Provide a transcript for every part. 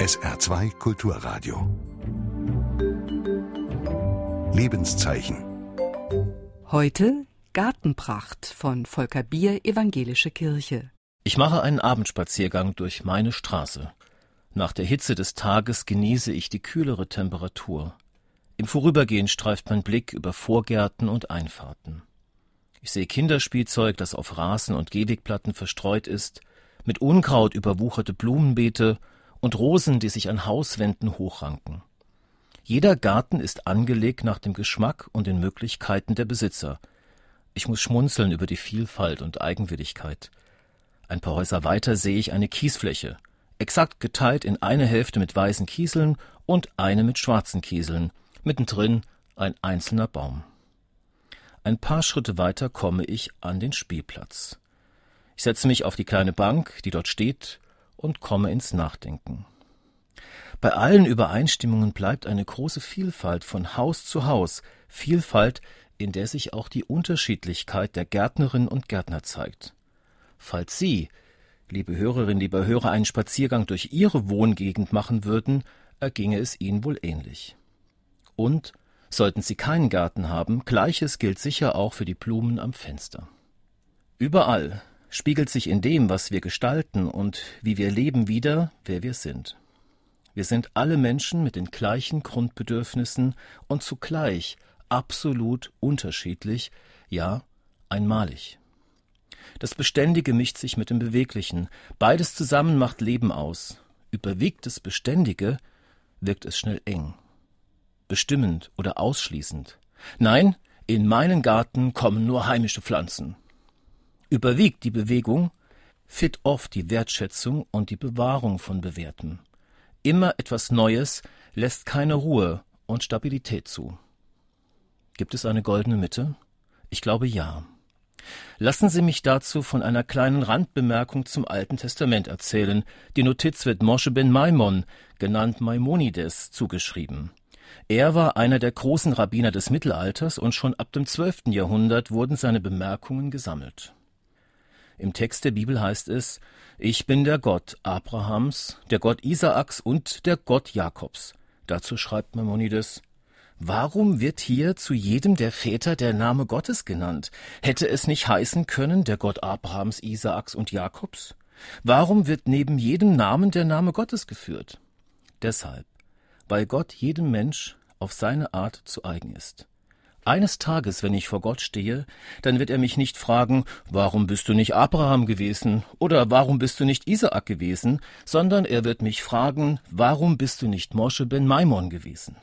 SR2 Kulturradio. Lebenszeichen. Heute Gartenpracht von Volker Bier Evangelische Kirche. Ich mache einen Abendspaziergang durch meine Straße. Nach der Hitze des Tages genieße ich die kühlere Temperatur. Im Vorübergehen streift mein Blick über Vorgärten und Einfahrten. Ich sehe Kinderspielzeug, das auf Rasen und Gehwegplatten verstreut ist, mit Unkraut überwucherte Blumenbeete und Rosen, die sich an Hauswänden hochranken. Jeder Garten ist angelegt nach dem Geschmack und den Möglichkeiten der Besitzer. Ich muss schmunzeln über die Vielfalt und Eigenwilligkeit. Ein paar Häuser weiter sehe ich eine Kiesfläche, exakt geteilt in eine Hälfte mit weißen Kieseln und eine mit schwarzen Kieseln, mittendrin ein einzelner Baum. Ein paar Schritte weiter komme ich an den Spielplatz. Ich setze mich auf die kleine Bank, die dort steht, und komme ins Nachdenken. Bei allen Übereinstimmungen bleibt eine große Vielfalt von Haus zu Haus, Vielfalt, in der sich auch die Unterschiedlichkeit der Gärtnerin und Gärtner zeigt. Falls Sie, liebe Hörerinnen, lieber Hörer, einen Spaziergang durch Ihre Wohngegend machen würden, erginge es Ihnen wohl ähnlich. Und sollten Sie keinen Garten haben, gleiches gilt sicher auch für die Blumen am Fenster. Überall spiegelt sich in dem, was wir gestalten und wie wir leben, wieder, wer wir sind. Wir sind alle Menschen mit den gleichen Grundbedürfnissen und zugleich absolut unterschiedlich, ja einmalig. Das Beständige mischt sich mit dem Beweglichen, beides zusammen macht Leben aus. Überwiegt das Beständige, wirkt es schnell eng, bestimmend oder ausschließend. Nein, in meinen Garten kommen nur heimische Pflanzen. Überwiegt die Bewegung, fit oft die Wertschätzung und die Bewahrung von Bewährtem. Immer etwas Neues lässt keine Ruhe und Stabilität zu. Gibt es eine goldene Mitte? Ich glaube ja. Lassen Sie mich dazu von einer kleinen Randbemerkung zum Alten Testament erzählen. Die Notiz wird Moshe ben Maimon, genannt Maimonides, zugeschrieben. Er war einer der großen Rabbiner des Mittelalters und schon ab dem 12. Jahrhundert wurden seine Bemerkungen gesammelt. Im Text der Bibel heißt es, ich bin der Gott Abrahams, der Gott Isaaks und der Gott Jakobs. Dazu schreibt Maimonides, Warum wird hier zu jedem der Väter der Name Gottes genannt? Hätte es nicht heißen können, der Gott Abrahams, Isaaks und Jakobs? Warum wird neben jedem Namen der Name Gottes geführt? Deshalb, weil Gott jedem Mensch auf seine Art zu eigen ist. Eines Tages, wenn ich vor Gott stehe, dann wird er mich nicht fragen, warum bist du nicht Abraham gewesen oder warum bist du nicht Isaak gewesen, sondern er wird mich fragen, warum bist du nicht Mosche ben Maimon gewesen.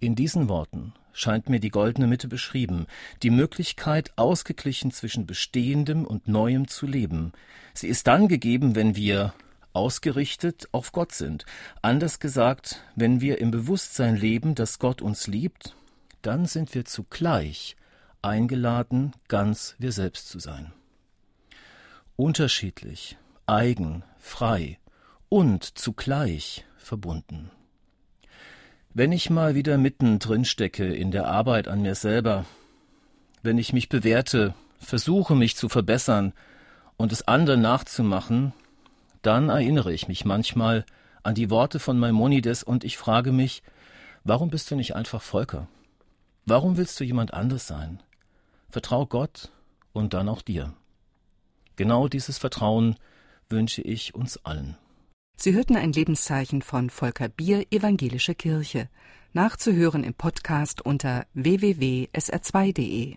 In diesen Worten scheint mir die goldene Mitte beschrieben, die Möglichkeit, ausgeglichen zwischen Bestehendem und Neuem zu leben. Sie ist dann gegeben, wenn wir ausgerichtet auf Gott sind. Anders gesagt, wenn wir im Bewusstsein leben, dass Gott uns liebt, dann sind wir zugleich eingeladen, ganz wir selbst zu sein. Unterschiedlich, eigen, frei und zugleich verbunden. Wenn ich mal wieder mittendrin stecke in der Arbeit an mir selber, wenn ich mich bewerte, versuche mich zu verbessern und es anderen nachzumachen, dann erinnere ich mich manchmal an die Worte von Maimonides und ich frage mich, warum bist du nicht einfach Volker? Warum willst du jemand anders sein? Vertrau Gott und dann auch dir. Genau dieses Vertrauen wünsche ich uns allen. Sie hörten ein Lebenszeichen von Volker Bier, Evangelische Kirche. Nachzuhören im Podcast unter www.sr2.de.